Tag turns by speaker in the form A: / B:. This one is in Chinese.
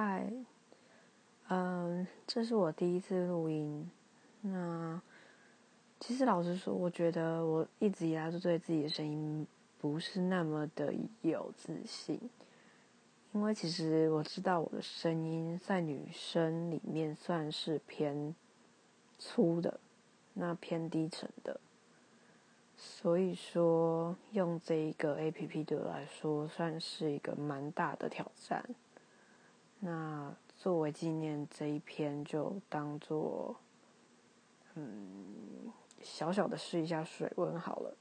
A: 嗨，嗯，这是我第一次录音。那其实老实说，我觉得我一直以来都对自己的声音不是那么的有自信，因为其实我知道我的声音在女生里面算是偏粗的，那偏低沉的。所以说，用这一个 A P P 对我来说算是一个蛮大的挑战。那作为纪念，这一篇就当做，嗯，小小的试一下水温好了。